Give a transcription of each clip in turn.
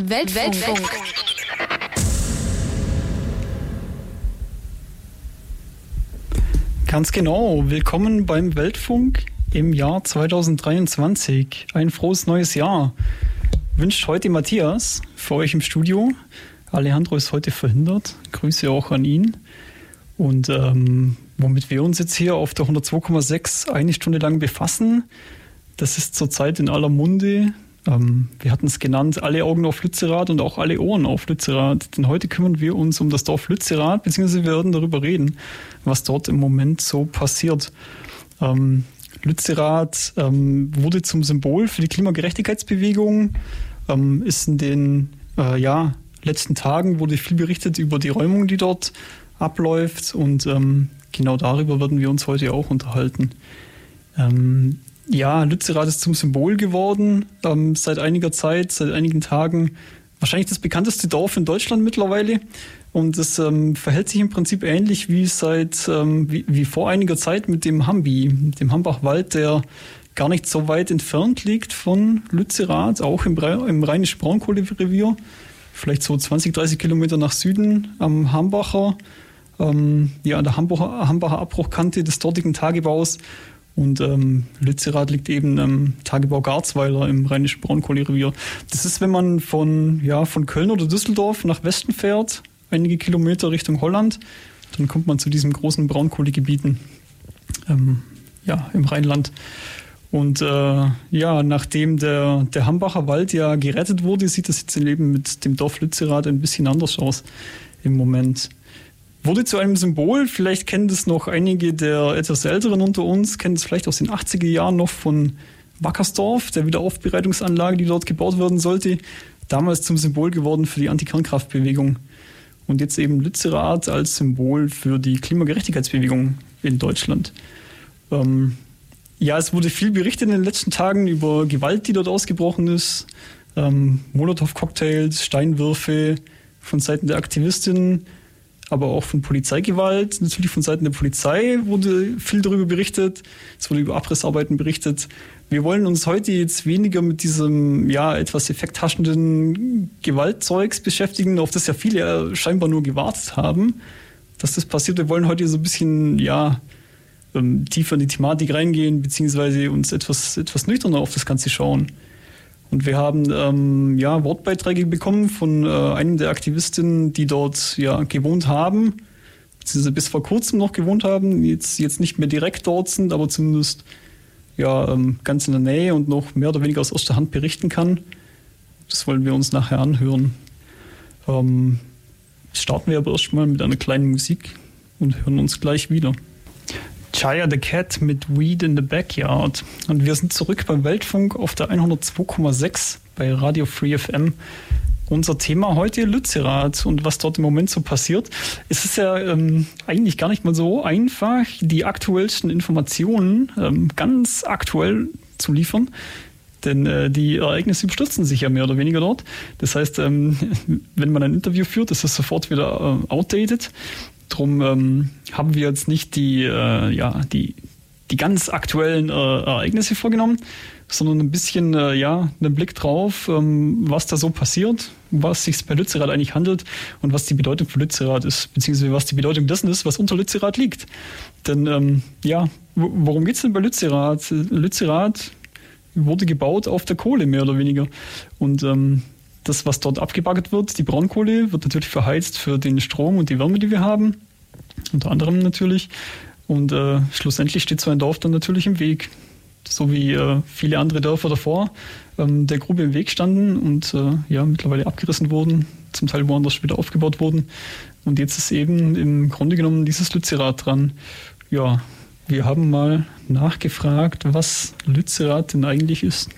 Weltfunk. Ganz genau. Willkommen beim Weltfunk im Jahr 2023. Ein frohes neues Jahr. Wünscht heute Matthias für euch im Studio. Alejandro ist heute verhindert. Grüße auch an ihn. Und ähm, womit wir uns jetzt hier auf der 102,6 eine Stunde lang befassen, das ist zurzeit in aller Munde. Ähm, wir hatten es genannt, alle Augen auf Lützerath und auch alle Ohren auf Lützerath. Denn heute kümmern wir uns um das Dorf Lützerath, beziehungsweise wir werden darüber reden, was dort im Moment so passiert. Ähm, Lützerath ähm, wurde zum Symbol für die Klimagerechtigkeitsbewegung, ähm, ist in den äh, ja, letzten Tagen wurde viel berichtet über die Räumung, die dort abläuft und ähm, genau darüber werden wir uns heute auch unterhalten. Ja, Lützerath ist zum Symbol geworden ähm, seit einiger Zeit, seit einigen Tagen. Wahrscheinlich das bekannteste Dorf in Deutschland mittlerweile. Und es ähm, verhält sich im Prinzip ähnlich wie seit ähm, wie, wie, vor einiger Zeit mit dem Hambi, dem Hambachwald, der gar nicht so weit entfernt liegt von Lützerath, auch im, im rheinisch-braunkohlerevier, vielleicht so 20, 30 Kilometer nach Süden am Hambacher, ähm, ja, an der Hambacher, Hambacher Abbruchkante des dortigen Tagebaus. Und ähm, Lützerath liegt eben am Tagebau Garzweiler im rheinischen Braunkohlerevier. Das ist, wenn man von, ja, von Köln oder Düsseldorf nach Westen fährt, einige Kilometer Richtung Holland, dann kommt man zu diesen großen Braunkohlegebieten ähm, ja, im Rheinland. Und äh, ja, nachdem der, der Hambacher Wald ja gerettet wurde, sieht das jetzt eben mit dem Dorf Lützerath ein bisschen anders aus im Moment wurde zu einem Symbol. Vielleicht kennen das noch einige der etwas älteren unter uns, kennen es vielleicht aus den 80er Jahren noch von Wackersdorf, der Wiederaufbereitungsanlage, die dort gebaut werden sollte. Damals zum Symbol geworden für die Antikernkraftbewegung. Und jetzt eben Lützerath als Symbol für die Klimagerechtigkeitsbewegung in Deutschland. Ähm, ja, es wurde viel berichtet in den letzten Tagen über Gewalt, die dort ausgebrochen ist. Ähm, Molotow-Cocktails, Steinwürfe von Seiten der Aktivistinnen aber auch von Polizeigewalt. Natürlich von Seiten der Polizei wurde viel darüber berichtet. Es wurde über Abrissarbeiten berichtet. Wir wollen uns heute jetzt weniger mit diesem ja etwas effekthaschenden Gewaltzeugs beschäftigen, auf das ja viele scheinbar nur gewartet haben, dass das passiert. Wir wollen heute so ein bisschen ja ähm, tiefer in die Thematik reingehen, beziehungsweise uns etwas etwas nüchterner auf das Ganze schauen. Und wir haben ähm, ja, Wortbeiträge bekommen von äh, einem der Aktivistinnen, die dort ja, gewohnt haben, beziehungsweise bis vor kurzem noch gewohnt haben, jetzt, jetzt nicht mehr direkt dort sind, aber zumindest ja, ähm, ganz in der Nähe und noch mehr oder weniger aus erster Hand berichten kann. Das wollen wir uns nachher anhören. Ähm, starten wir aber erstmal mit einer kleinen Musik und hören uns gleich wieder. Chaya the Cat mit Weed in the Backyard. Und wir sind zurück beim Weltfunk auf der 102,6 bei Radio Free FM. Unser Thema heute Lützerath und was dort im Moment so passiert. Es ist ja ähm, eigentlich gar nicht mal so einfach, die aktuellsten Informationen ähm, ganz aktuell zu liefern. Denn äh, die Ereignisse überstürzen sich ja mehr oder weniger dort. Das heißt, ähm, wenn man ein Interview führt, ist das sofort wieder äh, outdated. Drum ähm, haben wir jetzt nicht die, äh, ja, die, die ganz aktuellen äh, Ereignisse vorgenommen, sondern ein bisschen, äh, ja, einen Blick drauf, ähm, was da so passiert, was sich bei Lützerath eigentlich handelt und was die Bedeutung für Lützerath ist, beziehungsweise was die Bedeutung dessen ist, was unter Lützerath liegt. Denn, ähm, ja, worum geht es denn bei Lützerath? Lützerath wurde gebaut auf der Kohle, mehr oder weniger. Und ähm, das, was dort abgebaggert wird, die Braunkohle, wird natürlich verheizt für den Strom und die Wärme, die wir haben. Unter anderem natürlich. Und äh, schlussendlich steht so ein Dorf dann natürlich im Weg. So wie äh, viele andere Dörfer davor ähm, der Grube im Weg standen und äh, ja, mittlerweile abgerissen wurden, zum Teil woanders wieder aufgebaut wurden. Und jetzt ist eben im Grunde genommen dieses Lützerath dran. Ja, wir haben mal nachgefragt, was Lützerath denn eigentlich ist.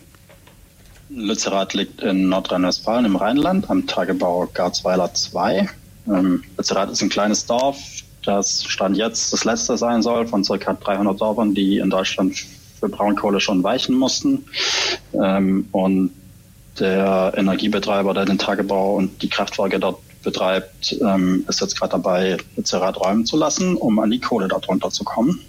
Lützerath liegt in Nordrhein-Westfalen im Rheinland am Tagebau Garzweiler 2. Ähm, Lützerath ist ein kleines Dorf, das Stand jetzt das letzte sein soll von ca. 300 Dörfern, die in Deutschland für Braunkohle schon weichen mussten. Ähm, und der Energiebetreiber, der den Tagebau und die Kraftwerke dort betreibt, ähm, ist jetzt gerade dabei, Lützerath räumen zu lassen, um an die Kohle darunter zu kommen.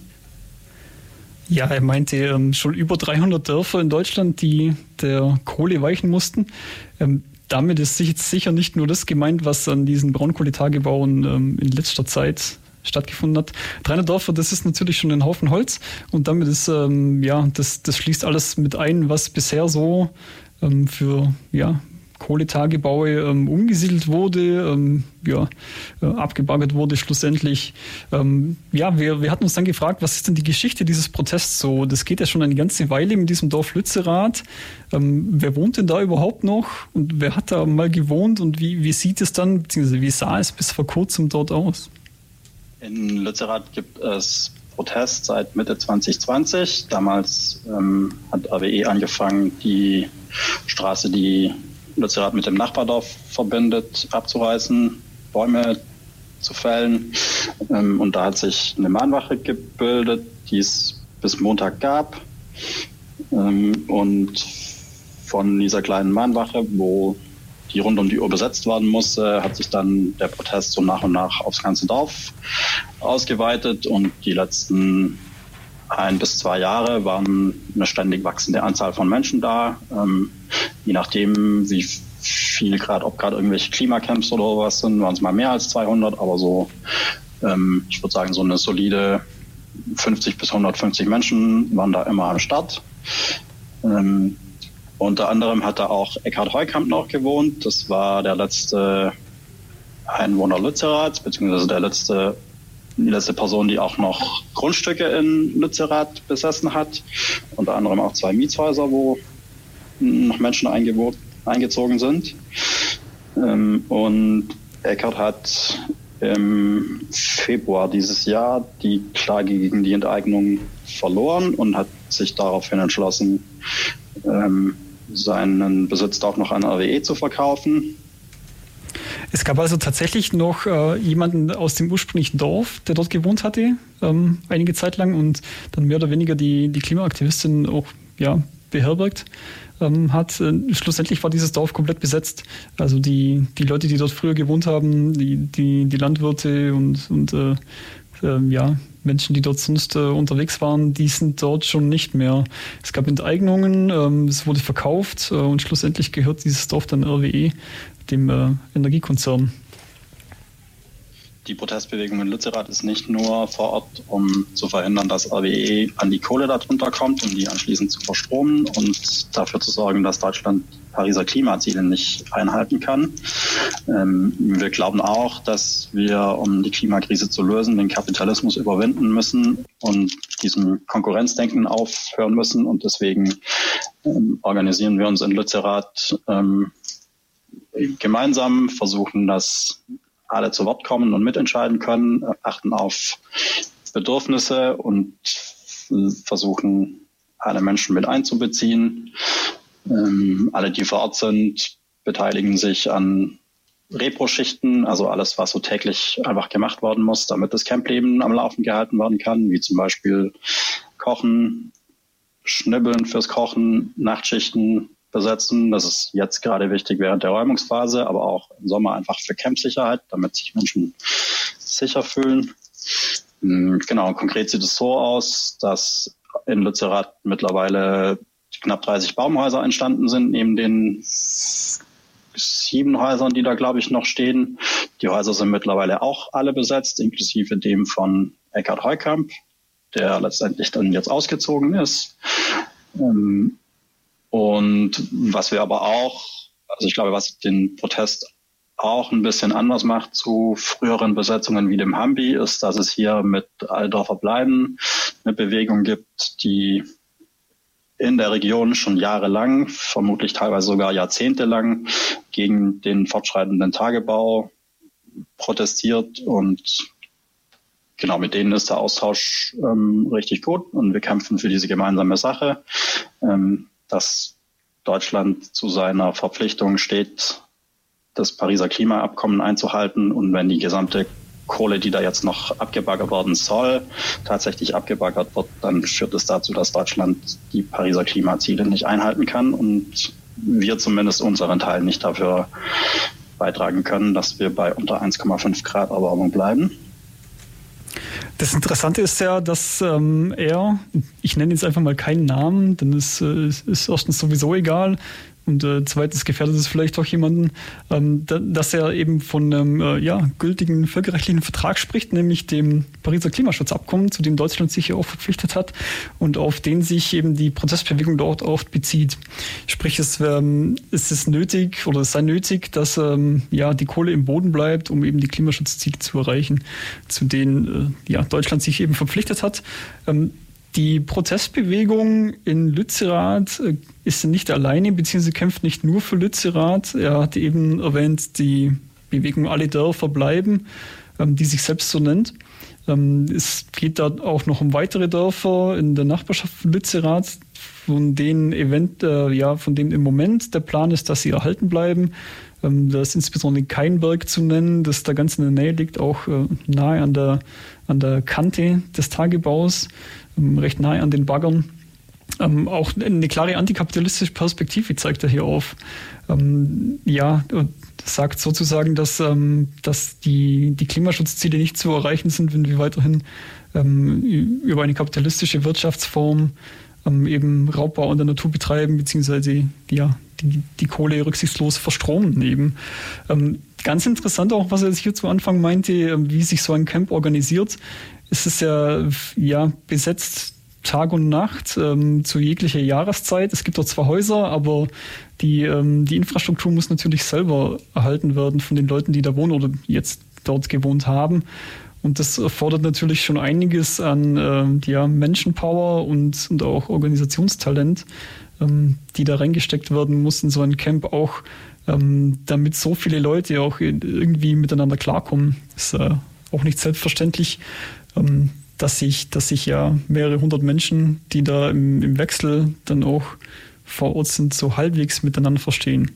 Ja, er meinte ähm, schon über 300 Dörfer in Deutschland, die der Kohle weichen mussten. Ähm, damit ist jetzt sicher nicht nur das gemeint, was an diesen Braunkohletagebauen ähm, in letzter Zeit stattgefunden hat. 300 Dörfer, das ist natürlich schon ein Haufen Holz und damit ist, ja, das, das schließt alles mit ein, was bisher so für, ja, Kohletagebaue ähm, umgesiedelt wurde, ähm, ja, äh, abgebaggert wurde schlussendlich. Ähm, ja, wir, wir hatten uns dann gefragt, was ist denn die Geschichte dieses Protests so? Das geht ja schon eine ganze Weile in diesem Dorf Lützerath. Ähm, wer wohnt denn da überhaupt noch und wer hat da mal gewohnt und wie, wie sieht es dann, beziehungsweise wie sah es bis vor kurzem dort aus? In Lützerath gibt es Protest seit Mitte 2020. Damals ähm, hat AWE angefangen, die Straße, die Lützerath mit dem Nachbardorf verbindet, abzureißen, Bäume zu fällen. Ähm, und da hat sich eine Mahnwache gebildet, die es bis Montag gab. Ähm, und von dieser kleinen Mahnwache, wo die rund um die Uhr besetzt werden musste, hat sich dann der Protest so nach und nach aufs ganze Dorf ausgeweitet und die letzten ein bis zwei Jahre waren eine ständig wachsende Anzahl von Menschen da. Ähm, je nachdem, wie viel gerade, ob gerade irgendwelche Klimacamps oder sowas sind, waren es mal mehr als 200, aber so, ähm, ich würde sagen, so eine solide 50 bis 150 Menschen waren da immer am Start. Ähm, unter anderem hat da auch Eckhard Heukamp noch gewohnt. Das war der letzte Einwohner Lützeraths, beziehungsweise der letzte die letzte Person, die auch noch Grundstücke in Lützerath besessen hat. Unter anderem auch zwei Mietshäuser, wo noch Menschen eingezogen sind. Ähm, und Eckert hat im Februar dieses Jahr die Klage gegen die Enteignung verloren und hat sich daraufhin entschlossen, ähm, seinen Besitz auch noch an RWE zu verkaufen. Es gab also tatsächlich noch äh, jemanden aus dem ursprünglichen Dorf, der dort gewohnt hatte, ähm, einige Zeit lang und dann mehr oder weniger die, die Klimaaktivistin auch ja, beherbergt ähm, hat. Äh, schlussendlich war dieses Dorf komplett besetzt. Also die, die Leute, die dort früher gewohnt haben, die, die, die Landwirte und, und äh, äh, ja, Menschen, die dort sonst äh, unterwegs waren, die sind dort schon nicht mehr. Es gab Enteignungen, ähm, es wurde verkauft äh, und schlussendlich gehört dieses Dorf dann RWE dem äh, Energiekonzern. Die Protestbewegung in Lützerath ist nicht nur vor Ort, um zu verhindern, dass RWE an die Kohle darunter kommt, um die anschließend zu verstromen und dafür zu sorgen, dass Deutschland Pariser Klimaziele nicht einhalten kann. Ähm, wir glauben auch, dass wir, um die Klimakrise zu lösen, den Kapitalismus überwinden müssen und diesem Konkurrenzdenken aufhören müssen. Und deswegen ähm, organisieren wir uns in Lützerath ähm, gemeinsam, versuchen, dass alle zu Wort kommen und mitentscheiden können, achten auf Bedürfnisse und versuchen, alle Menschen mit einzubeziehen. Ähm, alle, die vor Ort sind, beteiligen sich an Repro-Schichten, also alles, was so täglich einfach gemacht werden muss, damit das Campleben am Laufen gehalten werden kann, wie zum Beispiel Kochen, Schnibbeln fürs Kochen, Nachtschichten, besetzen. Das ist jetzt gerade wichtig während der Räumungsphase, aber auch im Sommer einfach für Campsicherheit, damit sich Menschen sicher fühlen. Hm, genau, konkret sieht es so aus, dass in Lützerath mittlerweile knapp 30 Baumhäuser entstanden sind, neben den sieben Häusern, die da, glaube ich, noch stehen. Die Häuser sind mittlerweile auch alle besetzt, inklusive dem von Eckhard Heukamp, der letztendlich dann jetzt ausgezogen ist. Ähm, und was wir aber auch, also ich glaube, was den Protest auch ein bisschen anders macht zu früheren Besetzungen wie dem Hambi, ist, dass es hier mit Aldorfer Bleiben eine Bewegung gibt, die in der Region schon jahrelang, vermutlich teilweise sogar jahrzehntelang gegen den fortschreitenden Tagebau protestiert und genau mit denen ist der Austausch ähm, richtig gut und wir kämpfen für diese gemeinsame Sache. Ähm, dass Deutschland zu seiner Verpflichtung steht, das Pariser Klimaabkommen einzuhalten und wenn die gesamte Kohle, die da jetzt noch abgebaggert worden soll, tatsächlich abgebaggert wird, dann führt es dazu, dass Deutschland die Pariser Klimaziele nicht einhalten kann und wir zumindest unseren Teil nicht dafür beitragen können, dass wir bei unter 1,5 Grad Erwärmung bleiben. Das Interessante ist ja, dass ähm, er, ich nenne jetzt einfach mal keinen Namen, denn es äh, ist erstens sowieso egal, und äh, zweitens gefährdet es vielleicht auch jemanden, ähm, da, dass er eben von einem äh, ja, gültigen völkerrechtlichen Vertrag spricht, nämlich dem Pariser Klimaschutzabkommen, zu dem Deutschland sich ja auch verpflichtet hat und auf den sich eben die Protestbewegung dort oft bezieht. Sprich, es, ähm, es ist nötig oder es sei nötig, dass ähm, ja, die Kohle im Boden bleibt, um eben die Klimaschutzziele zu erreichen, zu denen äh, ja, Deutschland sich eben verpflichtet hat. Ähm, die Protestbewegung in Lützerath äh, ist nicht alleine, beziehungsweise kämpft nicht nur für Lützerath. Er hat eben erwähnt, die Bewegung Alle Dörfer bleiben, ähm, die sich selbst so nennt. Ähm, es geht da auch noch um weitere Dörfer in der Nachbarschaft von Lützerath, von denen event, äh, ja, von denen im Moment der Plan ist, dass sie erhalten bleiben. Ähm, da ist insbesondere Keinberg zu nennen, das da ganz in der Nähe liegt, auch äh, nahe an der, an der Kante des Tagebaus. Ähm, recht nahe an den Baggern. Ähm, auch eine klare antikapitalistische Perspektive zeigt er hier auf. Ähm, ja, sagt sozusagen, dass, ähm, dass die, die Klimaschutzziele nicht zu erreichen sind, wenn wir weiterhin ähm, über eine kapitalistische Wirtschaftsform ähm, eben Raubbau an der Natur betreiben, beziehungsweise ja, die, die Kohle rücksichtslos verstromen eben. ganz interessant auch, was er hier zu Anfang meinte, wie sich so ein Camp organisiert ist es ja, ja besetzt Tag und Nacht ähm, zu jeglicher Jahreszeit. Es gibt dort zwar Häuser, aber die, ähm, die Infrastruktur muss natürlich selber erhalten werden von den Leuten, die da wohnen oder jetzt dort gewohnt haben. Und das erfordert natürlich schon einiges an äh, ja, Menschenpower und, und auch Organisationstalent, ähm, die da reingesteckt werden muss in so ein Camp, auch ähm, damit so viele Leute auch irgendwie miteinander klarkommen. Ist äh, auch nicht selbstverständlich ähm, dass sich, dass sich ja mehrere hundert Menschen, die da im, im Wechsel dann auch vor Ort sind, so halbwegs miteinander verstehen.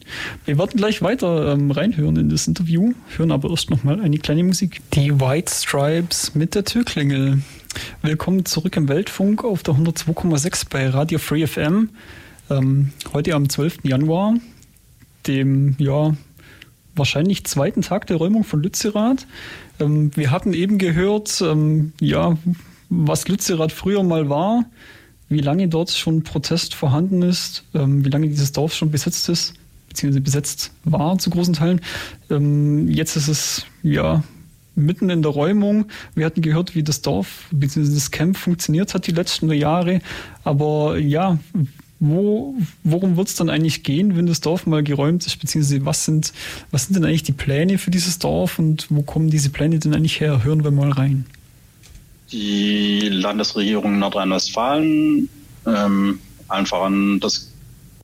Wir werden gleich weiter ähm, reinhören in das Interview, hören aber erst nochmal eine kleine Musik. Die White Stripes mit der Türklingel. Willkommen zurück im Weltfunk auf der 102,6 bei Radio Free FM. Ähm, heute am 12. Januar, dem ja wahrscheinlich zweiten Tag der Räumung von Lützerath. Ähm, wir hatten eben gehört, ähm, ja, was Lützerath früher mal war, wie lange dort schon Protest vorhanden ist, ähm, wie lange dieses Dorf schon besetzt ist, beziehungsweise besetzt war zu großen Teilen. Ähm, jetzt ist es ja mitten in der Räumung. Wir hatten gehört, wie das Dorf bzw. das Camp funktioniert hat die letzten Jahre. Aber ja, wo, worum wird es dann eigentlich gehen, wenn das Dorf mal geräumt ist, beziehungsweise was sind, was sind denn eigentlich die Pläne für dieses Dorf und wo kommen diese Pläne denn eigentlich her? Hören wir mal rein. Die Landesregierung Nordrhein-Westfalen, ähm, allen voran das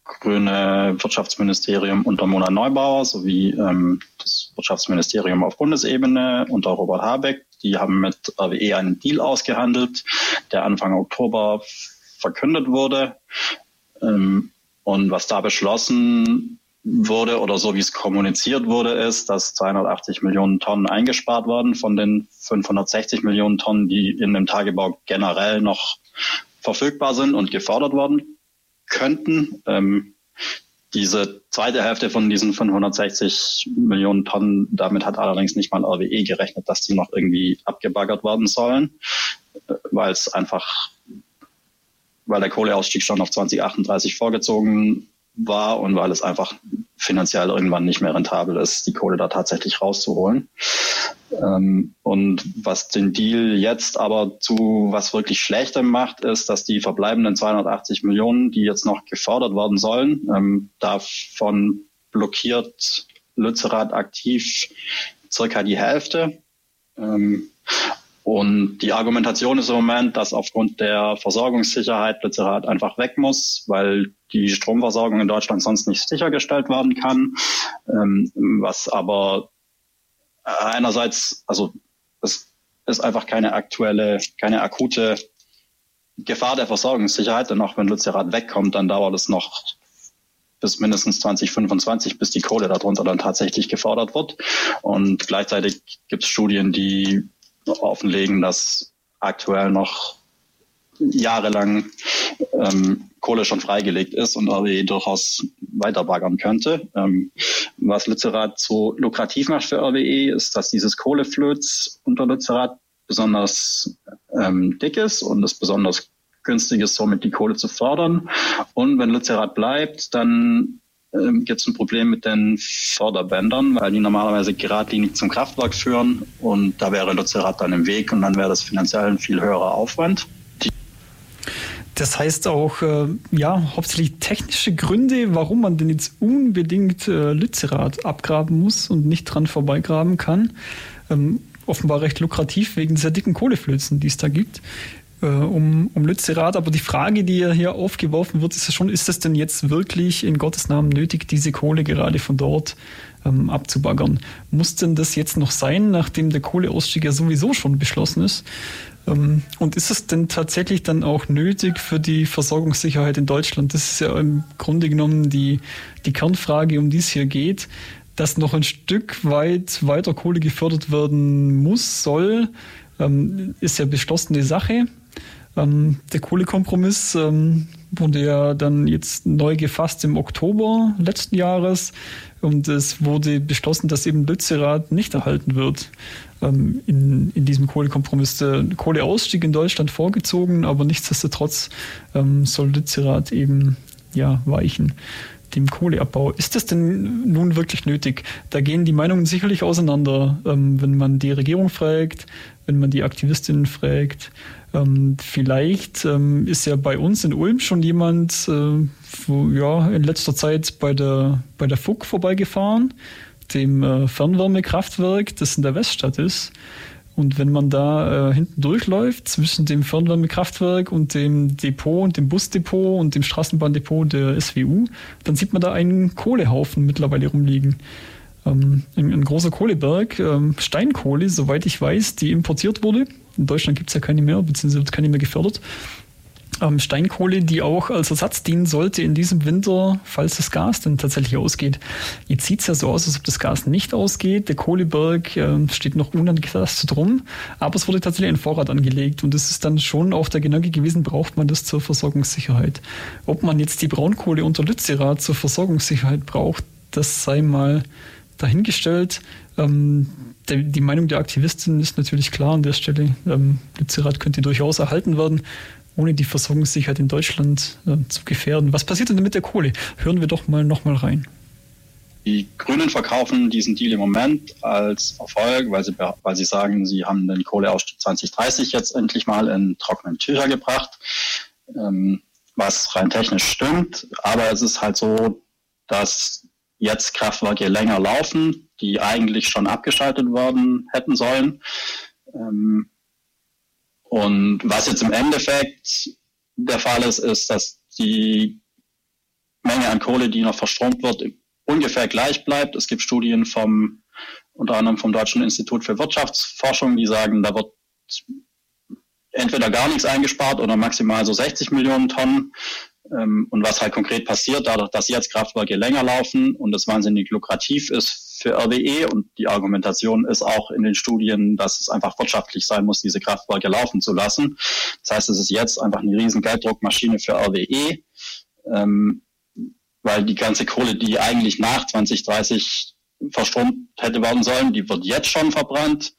grüne Wirtschaftsministerium unter Mona Neubauer sowie ähm, das Wirtschaftsministerium auf Bundesebene unter Robert Habeck, die haben mit RWE einen Deal ausgehandelt, der Anfang Oktober verkündet wurde. Ähm, und was da beschlossen wurde oder so wie es kommuniziert wurde, ist, dass 280 Millionen Tonnen eingespart wurden von den 560 Millionen Tonnen, die in dem Tagebau generell noch verfügbar sind und gefordert worden könnten. Ähm, diese zweite Hälfte von diesen 560 Millionen Tonnen, damit hat allerdings nicht mal RWE gerechnet, dass die noch irgendwie abgebaggert werden sollen, äh, weil es einfach weil der Kohleausstieg schon auf 2038 vorgezogen war und weil es einfach finanziell irgendwann nicht mehr rentabel ist, die Kohle da tatsächlich rauszuholen. Ähm, und was den Deal jetzt aber zu was wirklich Schlechtem macht, ist, dass die verbleibenden 280 Millionen, die jetzt noch gefordert werden sollen, ähm, davon blockiert Lützerath aktiv circa die Hälfte. Ähm, und die Argumentation ist im Moment, dass aufgrund der Versorgungssicherheit Lützerath einfach weg muss, weil die Stromversorgung in Deutschland sonst nicht sichergestellt werden kann. Ähm, was aber einerseits, also es ist einfach keine aktuelle, keine akute Gefahr der Versorgungssicherheit, denn auch wenn Lützerath wegkommt, dann dauert es noch bis mindestens 2025, bis die Kohle darunter dann tatsächlich gefordert wird. Und gleichzeitig gibt es Studien, die offenlegen, dass aktuell noch jahrelang ähm, Kohle schon freigelegt ist und RWE durchaus weiter baggern könnte. Ähm, was Lützerath so lukrativ macht für RWE, ist, dass dieses Kohleflöz unter Lützerath besonders ähm, dick ist und es besonders günstig ist, somit die Kohle zu fördern. Und wenn Lützerath bleibt, dann ähm, gibt es ein Problem mit den Förderbändern, weil die normalerweise geradlinig zum Kraftwerk führen und da wäre Lützerath dann im Weg und dann wäre das finanziell ein viel höherer Aufwand. Das heißt auch, äh, ja, hauptsächlich technische Gründe, warum man denn jetzt unbedingt äh, Lützerath abgraben muss und nicht dran vorbeigraben kann. Ähm, offenbar recht lukrativ wegen dieser dicken Kohleflözen, die es da gibt äh, um, um Lützerath. Aber die Frage, die ja hier aufgeworfen wird, ist ja schon, ist es denn jetzt wirklich in Gottes Namen nötig, diese Kohle gerade von dort ähm, abzubaggern? Muss denn das jetzt noch sein, nachdem der Kohleausstieg ja sowieso schon beschlossen ist? Ähm, und ist es denn tatsächlich dann auch nötig für die Versorgungssicherheit in Deutschland? Das ist ja im Grunde genommen die, die Kernfrage, um die es hier geht, dass noch ein Stück weit weiter Kohle gefördert werden muss, soll, ähm, ist ja beschlossene Sache. Ähm, der Kohlekompromiss wurde ja dann jetzt neu gefasst im Oktober letzten Jahres und es wurde beschlossen, dass eben Lützerath nicht erhalten wird ähm, in, in diesem Kohlekompromiss. Der Kohleausstieg in Deutschland vorgezogen, aber nichtsdestotrotz ähm, soll Lützerath eben ja weichen dem Kohleabbau. Ist das denn nun wirklich nötig? Da gehen die Meinungen sicherlich auseinander, ähm, wenn man die Regierung fragt, wenn man die Aktivistinnen fragt. Ähm, vielleicht ähm, ist ja bei uns in Ulm schon jemand äh, wo, ja, in letzter Zeit bei der, bei der FUG vorbeigefahren, dem äh, Fernwärmekraftwerk, das in der Weststadt ist. Und wenn man da äh, hinten durchläuft zwischen dem Fernwärmekraftwerk und dem Depot und dem Busdepot und dem Straßenbahndepot der SWU, dann sieht man da einen Kohlehaufen mittlerweile rumliegen. Ähm, ein, ein, großer Kohleberg, ähm, Steinkohle, soweit ich weiß, die importiert wurde. In Deutschland gibt es ja keine mehr, beziehungsweise wird keine mehr gefördert ähm, Steinkohle, die auch als Ersatz dienen sollte in diesem Winter, falls das Gas dann tatsächlich ausgeht. Jetzt sieht es ja so aus, als ob das Gas nicht ausgeht. Der Kohleberg äh, steht noch unangetastet rum, aber es wurde tatsächlich ein Vorrat angelegt und es ist dann schon auch der Gedanke gewesen, braucht man das zur Versorgungssicherheit. Ob man jetzt die Braunkohle unter Lützerath zur Versorgungssicherheit braucht, das sei mal dahingestellt. Ähm, der, die Meinung der Aktivistin ist natürlich klar an der Stelle. Ähm, Lützerath könnte durchaus erhalten werden ohne die Versorgungssicherheit in Deutschland äh, zu gefährden. Was passiert denn mit der Kohle? Hören wir doch mal noch mal rein. Die Grünen verkaufen diesen Deal im Moment als Erfolg, weil sie, weil sie sagen, sie haben den Kohleausstieg 2030 jetzt endlich mal in trockenen Tücher gebracht, ähm, was rein technisch stimmt. Aber es ist halt so, dass jetzt Kraftwerke länger laufen, die eigentlich schon abgeschaltet worden hätten sollen. Ähm, und was jetzt im Endeffekt der Fall ist, ist, dass die Menge an Kohle, die noch verstromt wird, ungefähr gleich bleibt. Es gibt Studien vom, unter anderem vom Deutschen Institut für Wirtschaftsforschung, die sagen, da wird entweder gar nichts eingespart oder maximal so 60 Millionen Tonnen. Ähm, und was halt konkret passiert, dadurch, dass jetzt Kraftwerke länger laufen und es wahnsinnig lukrativ ist für RWE und die Argumentation ist auch in den Studien, dass es einfach wirtschaftlich sein muss, diese Kraftwerke laufen zu lassen. Das heißt, es ist jetzt einfach eine riesen Gelddruckmaschine für RWE, ähm, weil die ganze Kohle, die eigentlich nach 2030 verstromt hätte werden sollen, die wird jetzt schon verbrannt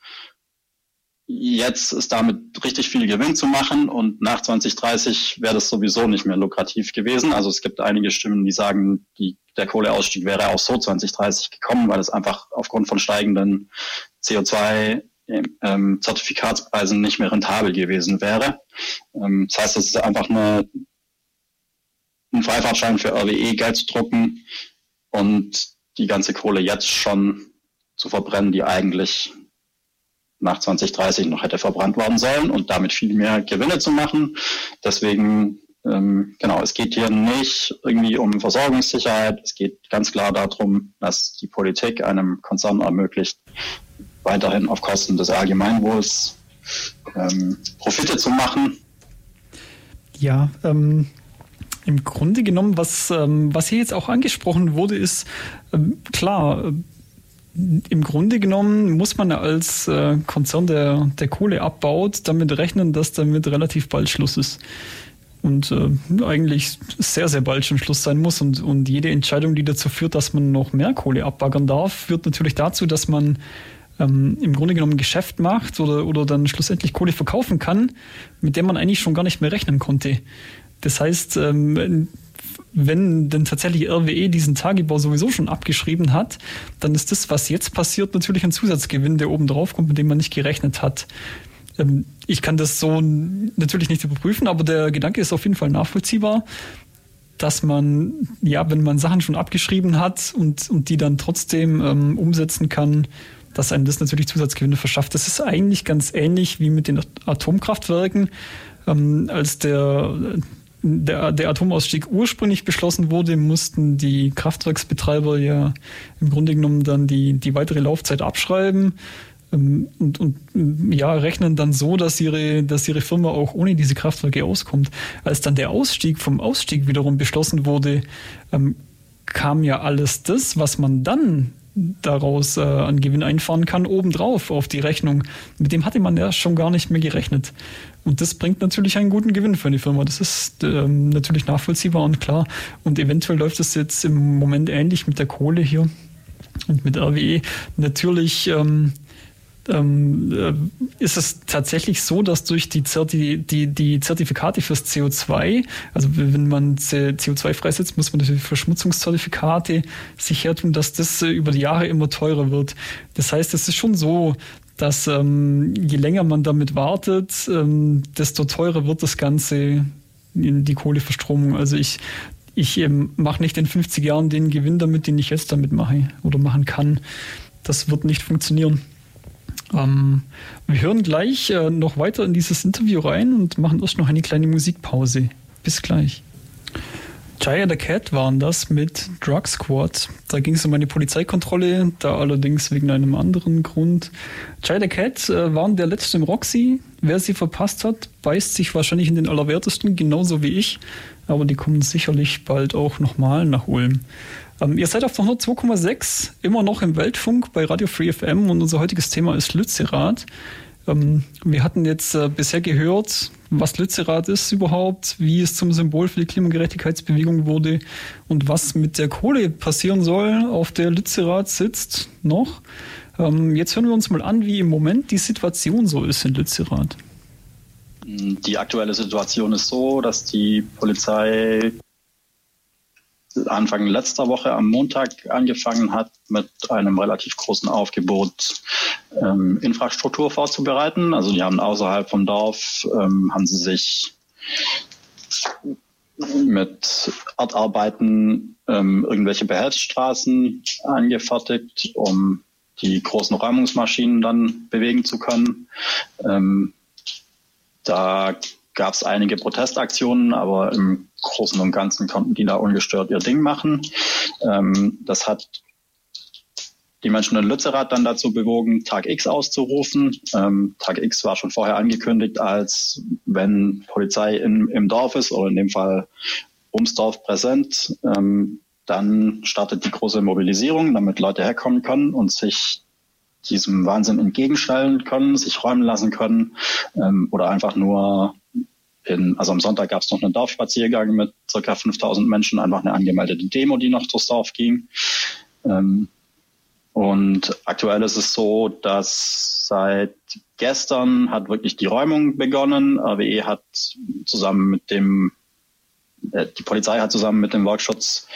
Jetzt ist damit richtig viel Gewinn zu machen und nach 2030 wäre das sowieso nicht mehr lukrativ gewesen. Also es gibt einige Stimmen, die sagen, die, der Kohleausstieg wäre auch so 2030 gekommen, weil es einfach aufgrund von steigenden CO2-Zertifikatspreisen ähm, nicht mehr rentabel gewesen wäre. Ähm, das heißt, es ist einfach eine, ein Freifahrtschein für RWE, Geld zu drucken und die ganze Kohle jetzt schon zu verbrennen, die eigentlich nach 2030 noch hätte verbrannt werden sollen und damit viel mehr Gewinne zu machen. Deswegen, ähm, genau, es geht hier nicht irgendwie um Versorgungssicherheit. Es geht ganz klar darum, dass die Politik einem Konzern ermöglicht, weiterhin auf Kosten des Allgemeinwohls ähm, Profite zu machen. Ja, ähm, im Grunde genommen, was, ähm, was hier jetzt auch angesprochen wurde, ist ähm, klar, im Grunde genommen muss man als äh, Konzern, der, der Kohle abbaut, damit rechnen, dass damit relativ bald Schluss ist. Und äh, eigentlich sehr, sehr bald schon Schluss sein muss. Und, und jede Entscheidung, die dazu führt, dass man noch mehr Kohle abbaggern darf, führt natürlich dazu, dass man ähm, im Grunde genommen Geschäft macht oder, oder dann schlussendlich Kohle verkaufen kann, mit der man eigentlich schon gar nicht mehr rechnen konnte. Das heißt, ähm, wenn denn tatsächlich RWE diesen Tagebau sowieso schon abgeschrieben hat, dann ist das, was jetzt passiert, natürlich ein Zusatzgewinn, der oben drauf kommt, mit dem man nicht gerechnet hat. Ähm, ich kann das so natürlich nicht überprüfen, aber der Gedanke ist auf jeden Fall nachvollziehbar, dass man, ja, wenn man Sachen schon abgeschrieben hat und, und die dann trotzdem ähm, umsetzen kann, dass einem das natürlich Zusatzgewinne verschafft. Das ist eigentlich ganz ähnlich wie mit den Atomkraftwerken. Ähm, als der, der, der Atomausstieg ursprünglich beschlossen wurde, mussten die Kraftwerksbetreiber ja im Grunde genommen dann die, die weitere Laufzeit abschreiben ähm, und, und ja, rechnen dann so, dass ihre, dass ihre Firma auch ohne diese Kraftwerke auskommt. Als dann der Ausstieg vom Ausstieg wiederum beschlossen wurde, ähm, kam ja alles das, was man dann daraus äh, an Gewinn einfahren kann, obendrauf auf die Rechnung. Mit dem hatte man ja schon gar nicht mehr gerechnet. Und das bringt natürlich einen guten Gewinn für eine Firma. Das ist ähm, natürlich nachvollziehbar und klar. Und eventuell läuft es jetzt im Moment ähnlich mit der Kohle hier und mit RWE. Natürlich ähm, ähm, äh, ist es tatsächlich so, dass durch die, Zerti die, die Zertifikate fürs CO2, also wenn man CO2 freisetzt, muss man natürlich Verschmutzungszertifikate sich hertun, dass das äh, über die Jahre immer teurer wird. Das heißt, es ist schon so, dass ähm, je länger man damit wartet, ähm, desto teurer wird das Ganze in die Kohleverstromung. Also ich, ich ähm, mache nicht in 50 Jahren den Gewinn damit, den ich jetzt damit mache oder machen kann. Das wird nicht funktionieren. Ähm, wir hören gleich äh, noch weiter in dieses Interview rein und machen erst noch eine kleine Musikpause. Bis gleich. Jaya the Cat waren das mit Drug Squad. Da ging es um eine Polizeikontrolle, da allerdings wegen einem anderen Grund. Jaya the Cat äh, waren der letzte im Roxy. Wer sie verpasst hat, beißt sich wahrscheinlich in den Allerwertesten, genauso wie ich. Aber die kommen sicherlich bald auch nochmal nach Ulm. Ähm, ihr seid auf der 102,6 immer noch im Weltfunk bei Radio Free FM und unser heutiges Thema ist Lützerath. Ähm, wir hatten jetzt äh, bisher gehört, was Lützerath ist überhaupt, wie es zum Symbol für die Klimagerechtigkeitsbewegung wurde und was mit der Kohle passieren soll, auf der Lützerath sitzt noch. Ähm, jetzt hören wir uns mal an, wie im Moment die Situation so ist in Lützerath. Die aktuelle Situation ist so, dass die Polizei Anfang letzter Woche am Montag angefangen hat, mit einem relativ großen Aufgebot ähm, Infrastruktur vorzubereiten. Also die haben außerhalb vom Dorf, ähm, haben sie sich mit Erdarbeiten ähm, irgendwelche Behelfsstraßen angefertigt, um die großen Räumungsmaschinen dann bewegen zu können. Ähm, da gab es einige Protestaktionen, aber im Großen und Ganzen konnten die da ungestört ihr Ding machen. Ähm, das hat die Menschen in Lützerath dann dazu bewogen, Tag X auszurufen. Ähm, Tag X war schon vorher angekündigt, als wenn Polizei in, im Dorf ist oder in dem Fall ums Dorf präsent, ähm, dann startet die große Mobilisierung, damit Leute herkommen können und sich diesem Wahnsinn entgegenstellen können, sich räumen lassen können ähm, oder einfach nur in, also am Sonntag gab es noch einen Dorfspaziergang mit circa 5000 Menschen, einfach eine angemeldete Demo, die noch durchs Dorf ging. Ähm, und aktuell ist es so, dass seit gestern hat wirklich die Räumung begonnen. RWE hat zusammen mit dem, äh, die Polizei hat zusammen mit dem Volksschutz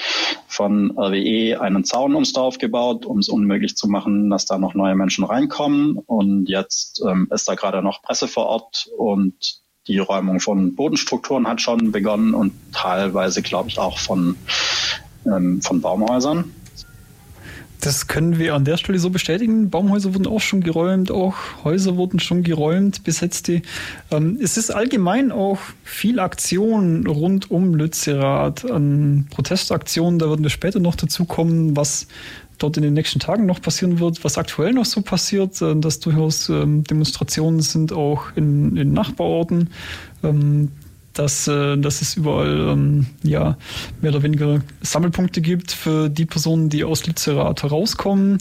von RWE einen Zaun ums Dorf gebaut, um es unmöglich zu machen, dass da noch neue Menschen reinkommen. Und jetzt ähm, ist da gerade noch Presse vor Ort und die Räumung von Bodenstrukturen hat schon begonnen und teilweise, glaube ich, auch von, ähm, von Baumhäusern. Das können wir an der Stelle so bestätigen. Baumhäuser wurden auch schon geräumt, auch Häuser wurden schon geräumt, besetzte. Ähm, es ist allgemein auch viel Aktion rund um Lützerath an Protestaktionen. Da werden wir später noch dazu kommen, was dort in den nächsten Tagen noch passieren wird, was aktuell noch so passiert, äh, dass durchaus ähm, Demonstrationen sind auch in, in Nachbarorten, ähm, dass, äh, dass es überall ähm, ja, mehr oder weniger Sammelpunkte gibt für die Personen, die aus Lützerath herauskommen,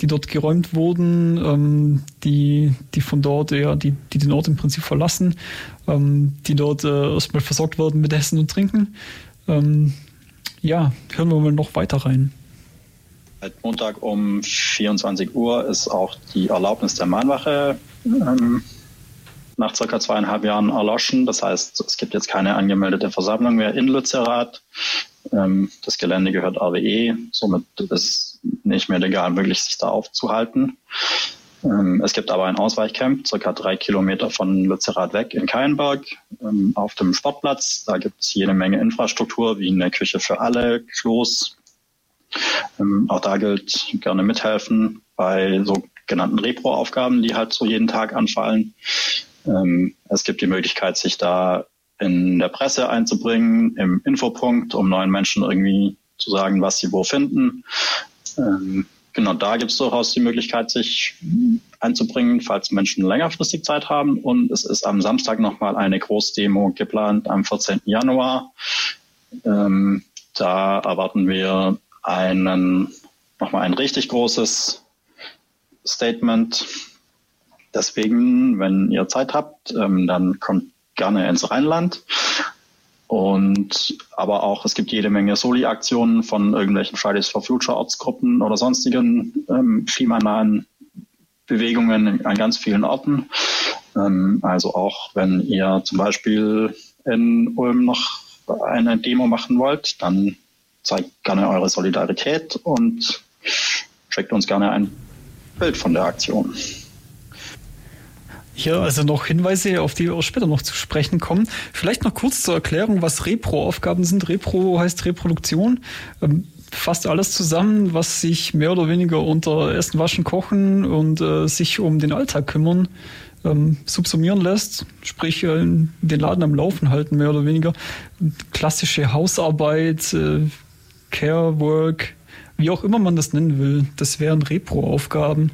die dort geräumt wurden, die, die von dort, ja, die, die den Ort im Prinzip verlassen, die dort äh, erstmal versorgt werden mit Essen und Trinken. ja, hören wir mal noch weiter rein. Seit Montag um 24 Uhr ist auch die Erlaubnis der Mahnwache ähm, nach circa zweieinhalb Jahren erloschen. Das heißt, es gibt jetzt keine angemeldete Versammlung mehr in Lützerath. Ähm, das Gelände gehört RWE, somit ist es nicht mehr legal möglich, sich da aufzuhalten. Ähm, es gibt aber ein Ausweichcamp, circa drei Kilometer von Lützerath weg in Keinberg, ähm, auf dem Sportplatz. Da gibt es jede Menge Infrastruktur, wie eine Küche für alle, Klos. Ähm, auch da gilt, gerne mithelfen bei sogenannten Repro-Aufgaben, die halt so jeden Tag anfallen. es gibt die Möglichkeit, sich da in der Presse einzubringen, im Infopunkt, um neuen Menschen irgendwie zu sagen, was sie wo finden. Ähm, genau, da gibt es durchaus die Möglichkeit, sich einzubringen, falls Menschen längerfristig Zeit haben. Und es ist am Samstag nochmal eine Großdemo geplant, am 14. Januar. Ähm, da erwarten wir einen, nochmal ein richtig großes Statement. Deswegen, wenn ihr Zeit habt, ähm, dann kommt gerne ins Rheinland. Und aber auch, es gibt jede Menge Soli-Aktionen von irgendwelchen Fridays for Future Ortsgruppen oder sonstigen ähm, klimanahen Bewegungen an ganz vielen Orten. Ähm, also auch wenn ihr zum Beispiel in Ulm noch eine Demo machen wollt, dann zeigt gerne eure Solidarität und schickt uns gerne ein Bild von der Aktion. Hier also noch Hinweise, auf die wir auch später noch zu sprechen kommen. Vielleicht noch kurz zur Erklärung, was Repro-Aufgaben sind. Repro heißt Reproduktion. Ähm, fast alles zusammen, was sich mehr oder weniger unter Essen, Waschen, Kochen und äh, sich um den Alltag kümmern, ähm, subsumieren lässt. Sprich, äh, den Laden am Laufen halten, mehr oder weniger. Klassische Hausarbeit, äh, Care Work, wie auch immer man das nennen will. Das wären Repro-Aufgaben.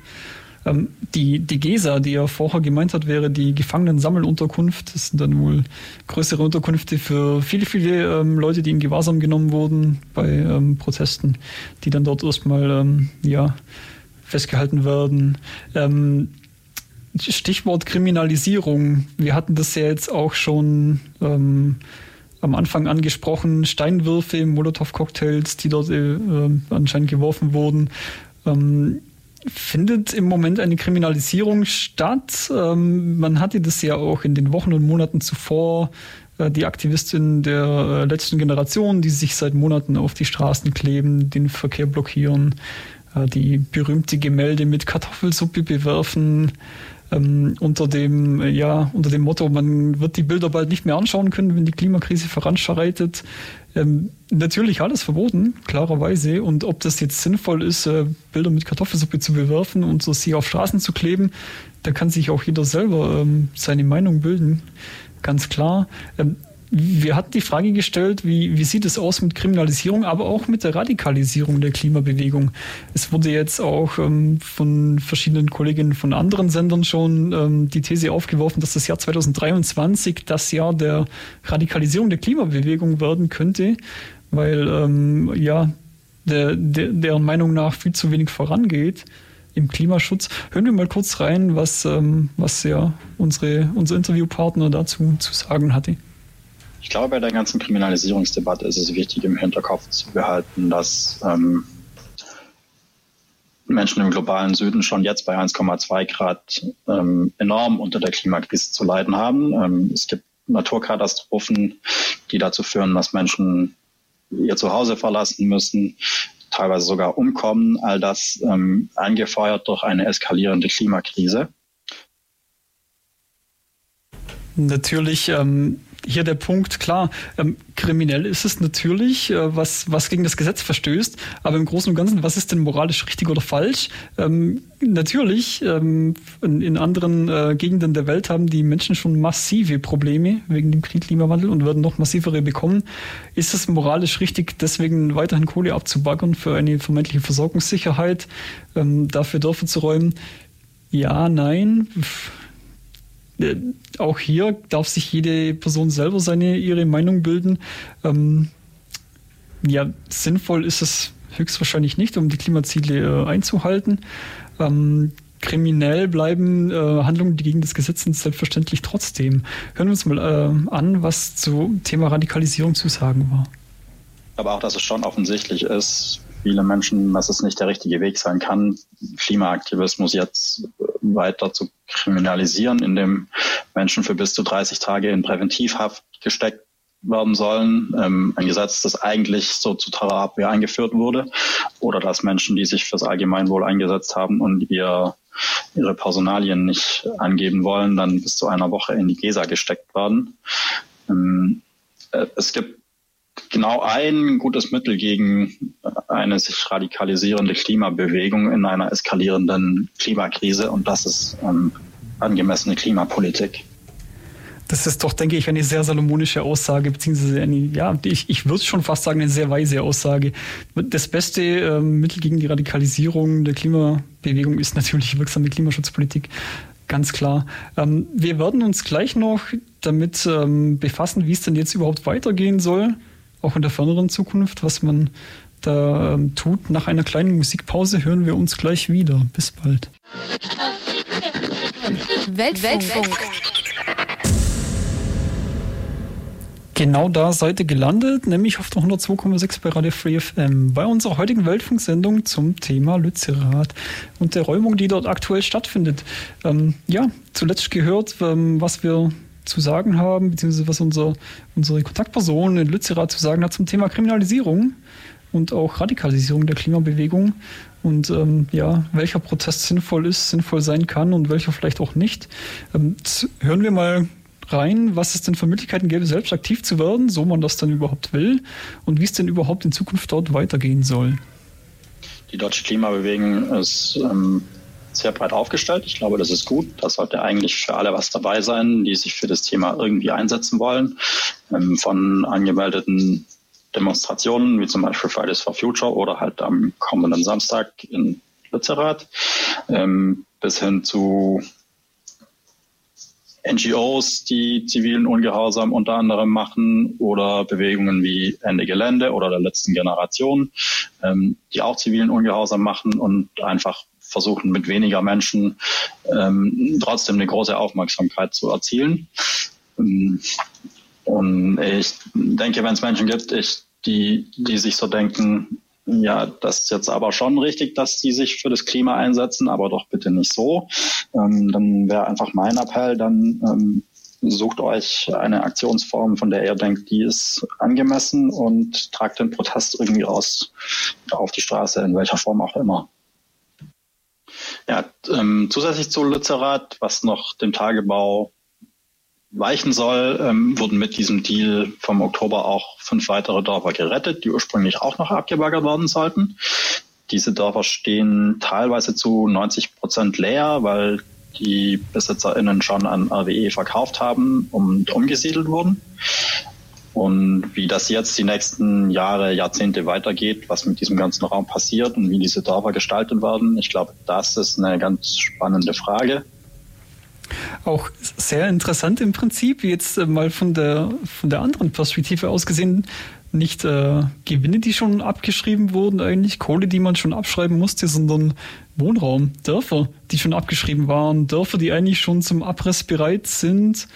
Ähm, die, die GESA, die er vorher gemeint hat, wäre die Gefangenen-Sammelunterkunft. Das sind dann wohl größere Unterkünfte für viele, viele ähm, Leute, die in Gewahrsam genommen wurden bei ähm, Protesten, die dann dort erstmal ähm, ja, festgehalten werden. Ähm, Stichwort Kriminalisierung. Wir hatten das ja jetzt auch schon ähm, am Anfang angesprochen. Steinwürfe, Molotow-Cocktails, die dort äh, anscheinend geworfen wurden. Ähm, findet im Moment eine Kriminalisierung statt. Ähm, man hatte das ja auch in den Wochen und Monaten zuvor, äh, die Aktivistinnen der äh, letzten Generation, die sich seit Monaten auf die Straßen kleben, den Verkehr blockieren, äh, die berühmte Gemälde mit Kartoffelsuppe bewerfen ähm, unter dem, äh, ja, unter dem Motto, man wird die Bilder bald nicht mehr anschauen können, wenn die Klimakrise voranschreitet. Ähm, natürlich alles verboten, klarerweise. Und ob das jetzt sinnvoll ist, äh, Bilder mit Kartoffelsuppe zu bewerfen und so sie auf Straßen zu kleben, da kann sich auch jeder selber ähm, seine Meinung bilden. Ganz klar. Wir hatten die Frage gestellt, wie, wie sieht es aus mit Kriminalisierung, aber auch mit der Radikalisierung der Klimabewegung. Es wurde jetzt auch ähm, von verschiedenen Kolleginnen von anderen Sendern schon ähm, die These aufgeworfen, dass das Jahr 2023 das Jahr der Radikalisierung der Klimabewegung werden könnte, weil ähm, ja der, der, deren Meinung nach viel zu wenig vorangeht im Klimaschutz. Hören wir mal kurz rein, was, ähm, was ja unsere, unser Interviewpartner dazu zu sagen hatte. Ich glaube, bei der ganzen Kriminalisierungsdebatte ist es wichtig, im Hinterkopf zu behalten, dass ähm, Menschen im globalen Süden schon jetzt bei 1,2 Grad ähm, enorm unter der Klimakrise zu leiden haben. Ähm, es gibt Naturkatastrophen, die dazu führen, dass Menschen ihr Zuhause verlassen müssen, teilweise sogar umkommen. All das ähm, angefeuert durch eine eskalierende Klimakrise. Natürlich ähm, hier der Punkt, klar, ähm, kriminell ist es natürlich, äh, was, was gegen das Gesetz verstößt, aber im Großen und Ganzen, was ist denn moralisch richtig oder falsch? Ähm, natürlich, ähm, in, in, anderen äh, Gegenden der Welt haben die Menschen schon massive Probleme wegen dem Klimawandel und werden noch massivere bekommen. Ist es moralisch richtig, deswegen weiterhin Kohle abzubaggern für eine vermeintliche Versorgungssicherheit, ähm, dafür Dörfer zu räumen? Ja, nein. Auch hier darf sich jede Person selber seine ihre Meinung bilden. Ähm, ja, sinnvoll ist es höchstwahrscheinlich nicht, um die Klimaziele äh, einzuhalten. Ähm, kriminell bleiben äh, Handlungen, die gegen das Gesetz sind, selbstverständlich trotzdem. Hören wir uns mal äh, an, was zum Thema Radikalisierung zu sagen war. Aber auch, dass es schon offensichtlich ist, viele Menschen, dass es nicht der richtige Weg sein kann, Klimaaktivismus jetzt weiter zu kriminalisieren, indem Menschen für bis zu 30 Tage in Präventivhaft gesteckt werden sollen. Ähm, ein Gesetz, das eigentlich so zu Terrorabwehr eingeführt wurde. Oder dass Menschen, die sich fürs Allgemeinwohl eingesetzt haben und ihr, ihre Personalien nicht angeben wollen, dann bis zu einer Woche in die GESA gesteckt werden. Ähm, äh, es gibt genau ein gutes Mittel gegen eine sich radikalisierende Klimabewegung in einer eskalierenden Klimakrise und das ist ähm, angemessene Klimapolitik. Das ist doch, denke ich, eine sehr salomonische Aussage, beziehungsweise eine, ja, ich, ich würde schon fast sagen, eine sehr weise Aussage. Das beste äh, Mittel gegen die Radikalisierung der Klimabewegung ist natürlich wirksame Klimaschutzpolitik. Ganz klar. Ähm, wir werden uns gleich noch damit ähm, befassen, wie es denn jetzt überhaupt weitergehen soll, auch in der ferneren Zukunft, was man da ähm, tut. Nach einer kleinen Musikpause hören wir uns gleich wieder. Bis bald. Weltfunk. Weltfunk. Genau da seid ihr gelandet, nämlich auf der 102,6 bei Radio Free FM, bei unserer heutigen Weltfunksendung zum Thema Lützerath und der Räumung, die dort aktuell stattfindet. Ähm, ja, zuletzt gehört, ähm, was wir zu sagen haben, beziehungsweise was unser, unsere Kontaktperson in Lützerath zu sagen hat zum Thema Kriminalisierung und auch Radikalisierung der Klimabewegung und ähm, ja, welcher Protest sinnvoll ist, sinnvoll sein kann und welcher vielleicht auch nicht. Ähm, hören wir mal rein, was es denn für Möglichkeiten gäbe, selbst aktiv zu werden, so man das dann überhaupt will und wie es denn überhaupt in Zukunft dort weitergehen soll. Die deutsche Klimabewegung ist ähm, sehr breit aufgestellt. Ich glaube, das ist gut. Das sollte eigentlich für alle was dabei sein, die sich für das Thema irgendwie einsetzen wollen. Ähm, von angemeldeten Demonstrationen, wie zum Beispiel Fridays for Future oder halt am kommenden Samstag in Lützerath, ähm, bis hin zu NGOs, die zivilen Ungehorsam unter anderem machen oder Bewegungen wie Ende Gelände oder der letzten Generation, ähm, die auch zivilen Ungehorsam machen und einfach versuchen mit weniger Menschen ähm, trotzdem eine große Aufmerksamkeit zu erzielen. Ähm, und ich denke, wenn es Menschen gibt, ich, die, die sich so denken, ja, das ist jetzt aber schon richtig, dass die sich für das Klima einsetzen, aber doch bitte nicht so. Ähm, dann wäre einfach mein Appell, dann ähm, sucht euch eine Aktionsform, von der ihr denkt, die ist angemessen und tragt den Protest irgendwie raus auf die Straße, in welcher Form auch immer. Ja, ähm, zusätzlich zu Lützerath, was noch dem Tagebau weichen soll, ähm, wurden mit diesem Deal vom Oktober auch fünf weitere Dörfer gerettet, die ursprünglich auch noch abgebaggert werden sollten. Diese Dörfer stehen teilweise zu 90 Prozent leer, weil die BesitzerInnen schon an RWE verkauft haben und umgesiedelt wurden. Und wie das jetzt die nächsten Jahre, Jahrzehnte weitergeht, was mit diesem ganzen Raum passiert und wie diese Dörfer gestaltet werden, ich glaube, das ist eine ganz spannende Frage. Auch sehr interessant im Prinzip, jetzt äh, mal von der, von der anderen Perspektive aus gesehen, nicht äh, Gewinne, die schon abgeschrieben wurden, eigentlich Kohle, die man schon abschreiben musste, sondern Wohnraum, Dörfer, die schon abgeschrieben waren, Dörfer, die eigentlich schon zum Abriss bereit sind,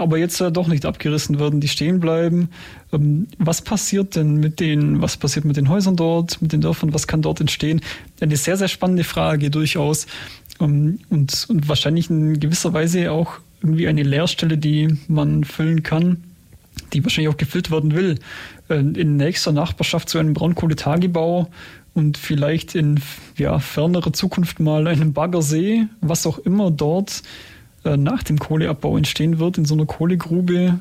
aber jetzt äh, doch nicht abgerissen werden, die stehen bleiben. Ähm, was passiert denn mit den, was passiert mit den Häusern dort, mit den Dörfern, was kann dort entstehen? Eine sehr, sehr spannende Frage durchaus. Ähm, und, und wahrscheinlich in gewisser Weise auch irgendwie eine Leerstelle, die man füllen kann, die wahrscheinlich auch gefüllt werden will. Äh, in nächster Nachbarschaft zu einem Braunkohletagebau und vielleicht in ja, fernerer Zukunft mal einem Baggersee, was auch immer dort äh, nach dem Kohleabbau entstehen wird, in so einer Kohlegrube.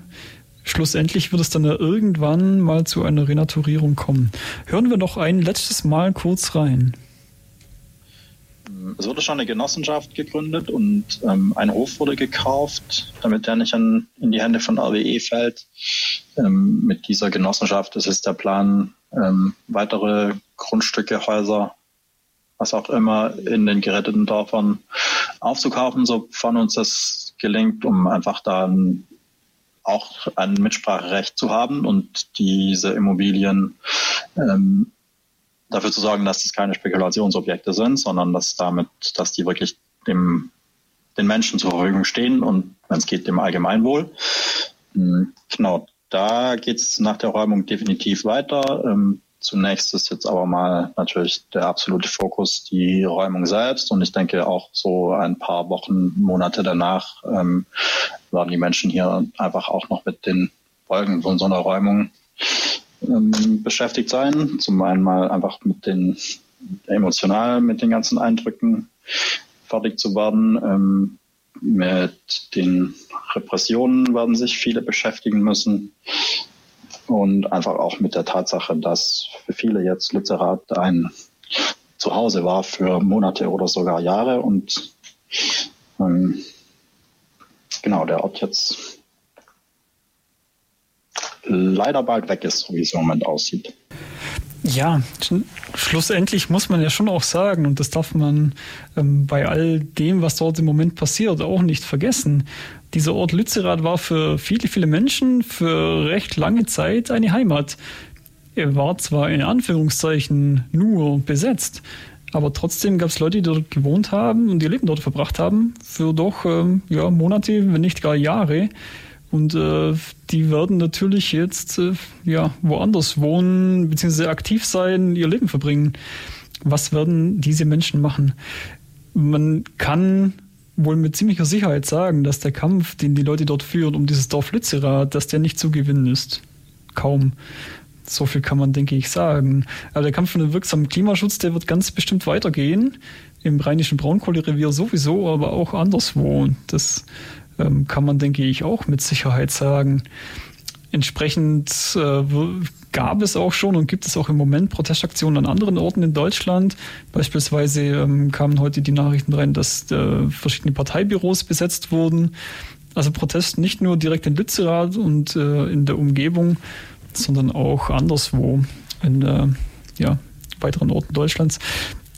Schlussendlich wird es dann ja irgendwann mal zu einer Renaturierung kommen. Hören wir noch ein letztes Mal kurz rein. Es wurde schon eine Genossenschaft gegründet und ähm, ein Hof wurde gekauft, damit der nicht an, in die Hände von RWE fällt. Ähm, mit dieser Genossenschaft ist es der Plan, ähm, weitere Grundstücke, Häuser, was auch immer in den geretteten Dörfern aufzukaufen, sofern uns das gelingt, um einfach dann auch ein Mitspracherecht zu haben und diese Immobilien ähm, dafür zu sorgen, dass das keine Spekulationsobjekte sind, sondern dass damit, dass die wirklich dem, den Menschen zur Verfügung stehen und wenn es geht, dem Allgemeinwohl. Hm, genau, da geht es nach der Räumung definitiv weiter. Ähm, zunächst ist jetzt aber mal natürlich der absolute Fokus die Räumung selbst. Und ich denke auch so ein paar Wochen, Monate danach ähm, werden die Menschen hier einfach auch noch mit den Folgen von so einer Räumung ähm, beschäftigt sein. Zum einen mal einfach mit den emotional mit den ganzen Eindrücken fertig zu werden. Ähm, mit den Repressionen werden sich viele beschäftigen müssen und einfach auch mit der Tatsache, dass für viele jetzt Lützerath ein Zuhause war für Monate oder sogar Jahre und ähm, genau der Ort jetzt leider bald weg ist, so wie es im Moment aussieht. Ja, schlussendlich muss man ja schon auch sagen, und das darf man ähm, bei all dem, was dort im Moment passiert, auch nicht vergessen. Dieser Ort Lützerath war für viele, viele Menschen für recht lange Zeit eine Heimat. Er war zwar in Anführungszeichen nur besetzt, aber trotzdem gab es Leute, die dort gewohnt haben und ihr Leben dort verbracht haben, für doch ähm, ja, Monate, wenn nicht gar Jahre. Und äh, die werden natürlich jetzt äh, ja, woanders wohnen, beziehungsweise aktiv sein, ihr Leben verbringen. Was werden diese Menschen machen? Man kann wohl mit ziemlicher Sicherheit sagen, dass der Kampf, den die Leute dort führen, um dieses Dorf Lützerath, dass der nicht zu gewinnen ist. Kaum. So viel kann man, denke ich, sagen. Aber der Kampf für den wirksamen Klimaschutz, der wird ganz bestimmt weitergehen. Im rheinischen Braunkohlerevier sowieso, aber auch anderswo. Das ähm, kann man, denke ich, auch mit Sicherheit sagen. Entsprechend äh, gab es auch schon und gibt es auch im Moment Protestaktionen an anderen Orten in Deutschland. Beispielsweise ähm, kamen heute die Nachrichten rein, dass äh, verschiedene Parteibüros besetzt wurden. Also Protest nicht nur direkt in Lützerath und äh, in der Umgebung, sondern auch anderswo in äh, ja, weiteren Orten Deutschlands.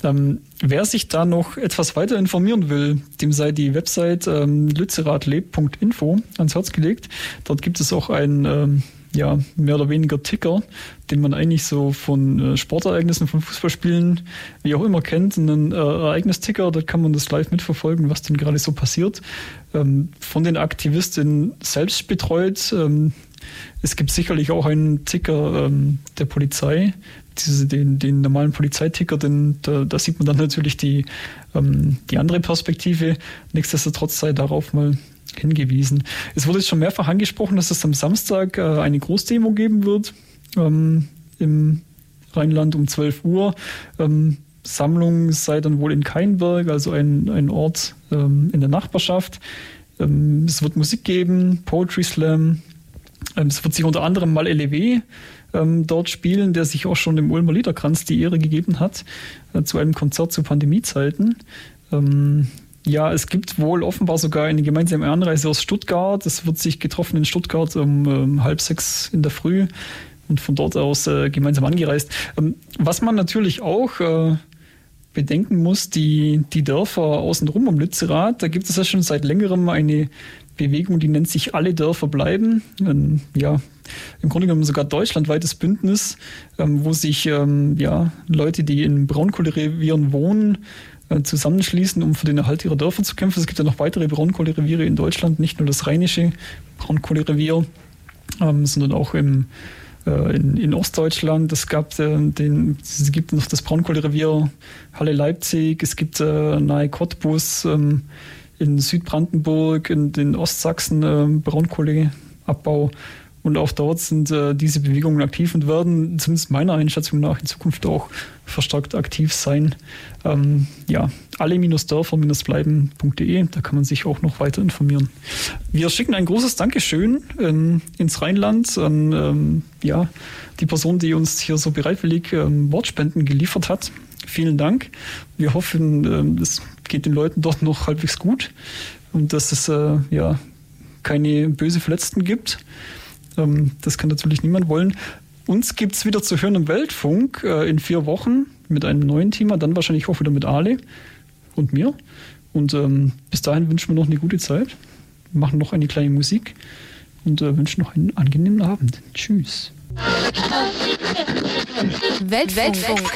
Ähm, wer sich da noch etwas weiter informieren will, dem sei die Website ähm, lützerathlebt.info ans Herz gelegt. Dort gibt es auch ein ähm, ja, mehr oder weniger Ticker, den man eigentlich so von äh, Sportereignissen, von Fußballspielen, wie auch immer kennt, einen äh, Ereignisticker, da kann man das live mitverfolgen, was denn gerade so passiert. Ähm, von den Aktivistinnen selbst betreut. Ähm, es gibt sicherlich auch einen Ticker ähm, der Polizei, diese, den, den normalen Polizeiticker, denn da, da sieht man dann natürlich die, ähm, die andere Perspektive. Nichtsdestotrotz sei darauf mal hingewiesen. Es wurde jetzt schon mehrfach angesprochen, dass es am Samstag äh, eine Großdemo geben wird ähm, im Rheinland um 12 Uhr. Ähm, Sammlung sei dann wohl in Keinberg, also ein, ein Ort ähm, in der Nachbarschaft. Ähm, es wird Musik geben, Poetry Slam. Ähm, es wird sich unter anderem mal LEW ähm, dort spielen, der sich auch schon dem Ulmer Liederkranz die Ehre gegeben hat, äh, zu einem Konzert zu Pandemiezeiten. Ähm, ja, es gibt wohl offenbar sogar eine gemeinsame Anreise aus Stuttgart. Es wird sich getroffen in Stuttgart um ähm, halb sechs in der Früh und von dort aus äh, gemeinsam angereist. Ähm, was man natürlich auch äh, bedenken muss, die, die Dörfer außenrum um Lützerath, da gibt es ja schon seit längerem eine Bewegung, die nennt sich Alle Dörfer bleiben. Ein, ja, im Grunde genommen sogar deutschlandweites Bündnis, ähm, wo sich ähm, ja, Leute, die in Braunkohlerevieren wohnen, äh, zusammenschließen, um für den Erhalt ihrer Dörfer zu kämpfen. Es gibt ja noch weitere Braunkohlereviere in Deutschland, nicht nur das rheinische Braunkohlerevier, ähm, sondern auch im, äh, in, in, Ostdeutschland. Es, gab, äh, den, es gibt noch das Braunkohlerevier Halle Leipzig, es gibt äh, nahe Cottbus, ähm, in Südbrandenburg, in den Ostsachsen äh, Braunkohleabbau. Und auch dort sind äh, diese Bewegungen aktiv und werden zumindest meiner Einschätzung nach in Zukunft auch verstärkt aktiv sein. Ähm, ja, alle-dörfer-bleiben.de, da kann man sich auch noch weiter informieren. Wir schicken ein großes Dankeschön ähm, ins Rheinland an ähm, ja, die Person, die uns hier so bereitwillig ähm, Wortspenden geliefert hat. Vielen Dank. Wir hoffen, ähm, es geht den Leuten dort noch halbwegs gut und dass es äh, ja keine böse Verletzten gibt. Ähm, das kann natürlich niemand wollen. Uns gibt es wieder zu hören im Weltfunk äh, in vier Wochen mit einem neuen Thema, dann wahrscheinlich auch wieder mit Ale und mir. Und ähm, bis dahin wünschen wir noch eine gute Zeit, machen noch eine kleine Musik und äh, wünschen noch einen angenehmen Abend. Tschüss. Weltfunk. Weltfunk.